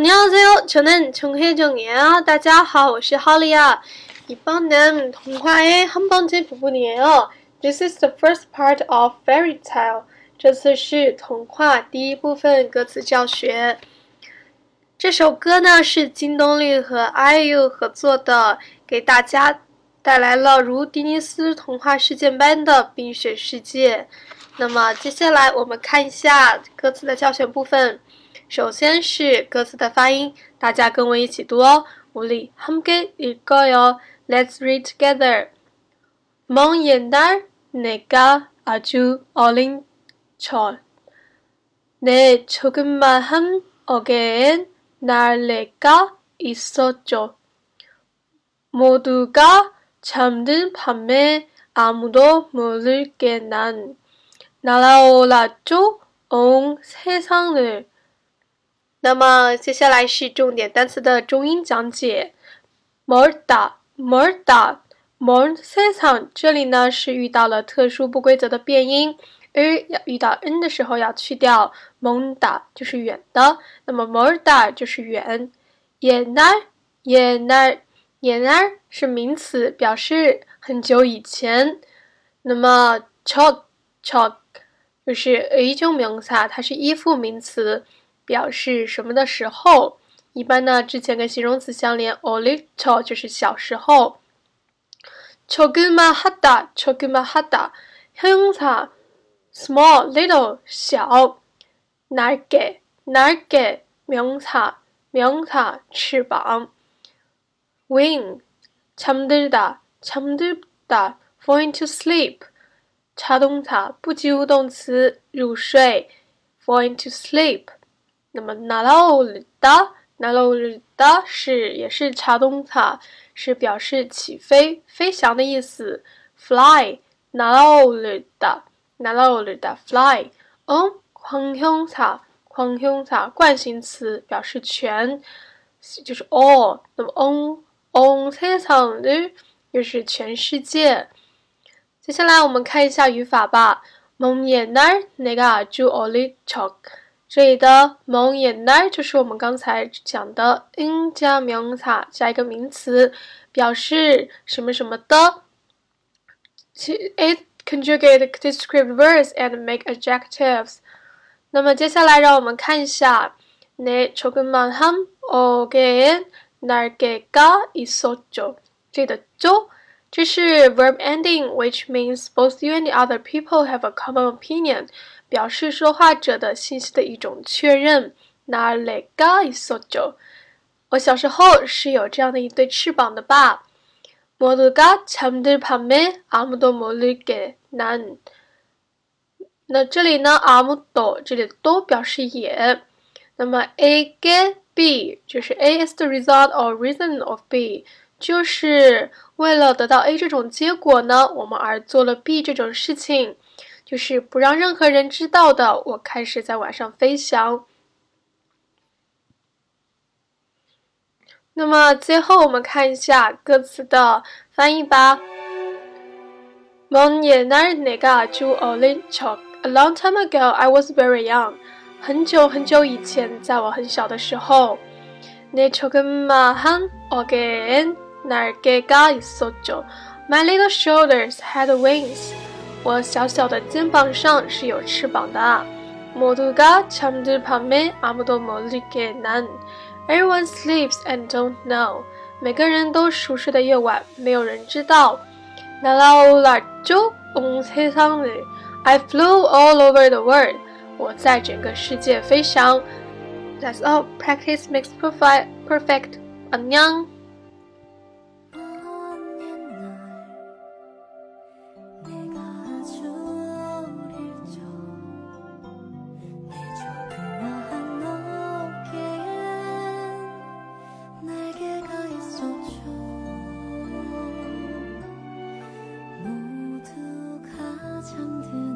안녕하세요. 저는 정혜정이에요. 大家好,我是 할리야. 이번은 동화의 한 번째 부분이에요. This is the first part of fairy tale. 这次是童话第一部分歌词教学。这首歌呢是金东力和 IU 合作的，给大家带来了如迪尼斯童话世界般的《冰雪世界》。那么接下来我们看一下歌词的教学部分。 首先是歌词的发音，大家跟我一起读哦。우리함께읽어요 Let's read together. 먼옛날내가아주어린철내조그마한어깨에날개가있었죠모두가잠든밤에아무도모르게난날아올랐죠온세상을 那么接下来是重点单词的中英讲解。morda，morda，mord 三场，这里呢是遇到了特殊不规则的变音，而要遇到 n 的时候要去掉 monda，就是远的。那么 morda 就是远。yener yener yener 是名词，表示很久以前。那么 chok，chok 就是一种名词，它是依附名词。表示什么的时候，一般呢，之前跟形容词相连，a little 就是小时候。chogma hada，chogma hada，形容词，small little 小。narge，narge 名词，名词翅膀。wing，잠들다잠들 다， falling to sleep，查动词，不及物动词，入睡，falling to sleep。 那么 “nalaulda nalaulda” 是也是 “chadunta”，是表示起飞、飞翔的意思。“fly nalaulda nalaulda fly”，嗯，“kwangyongta kwangyongta” 惯性词表示全，就是 “all”。那么 “on on s e s a n g 又是全世界。接下来我们看一下语法吧。“mongyanar nega ju olichok”。这里的蒙眼奈就是我们刚才讲的 in 加名词加一个名词，表示什么什么的。It conjugate descriptive words and make adjectives。那么接下来让我们看一下내조금만한어깨에날개가있었 죠。 这里的죠这是 verb ending，which means both you and the other people have a common opinion。 表示说话者的信息的一种确认。那哪个意思就？我小时候是有这样的一对翅膀的吧？모두가잠들밤에아무도모르게 난。 那这里呢？아무도这里都表示也。那么 A get B 就是 A is the result or reason of B，就是为了得到 A 这种结果呢，我们而做了 B 这种事情。 就是不让任何人知道的。我开始在晚上飞翔。那么最后我们看一下歌词的翻译吧。먼옛날내가아주어린 적。 A long time ago, I was very young. 很久很久以前，在我很小的时候。내조금만한어깨에날개가있었 죠。 My little shoulders had wings. 我小小的肩膀上是有翅膀的。모두가잠들밤에아무도모르게 난。 Everyone sleeps and don't know。每个人都熟睡的夜晚，没有人知道。날아올랐죠온세상 을。 I flew all over the world。我在整个世界飞翔。That's all. Practice makes perfect. Perfect. 안녕 唱的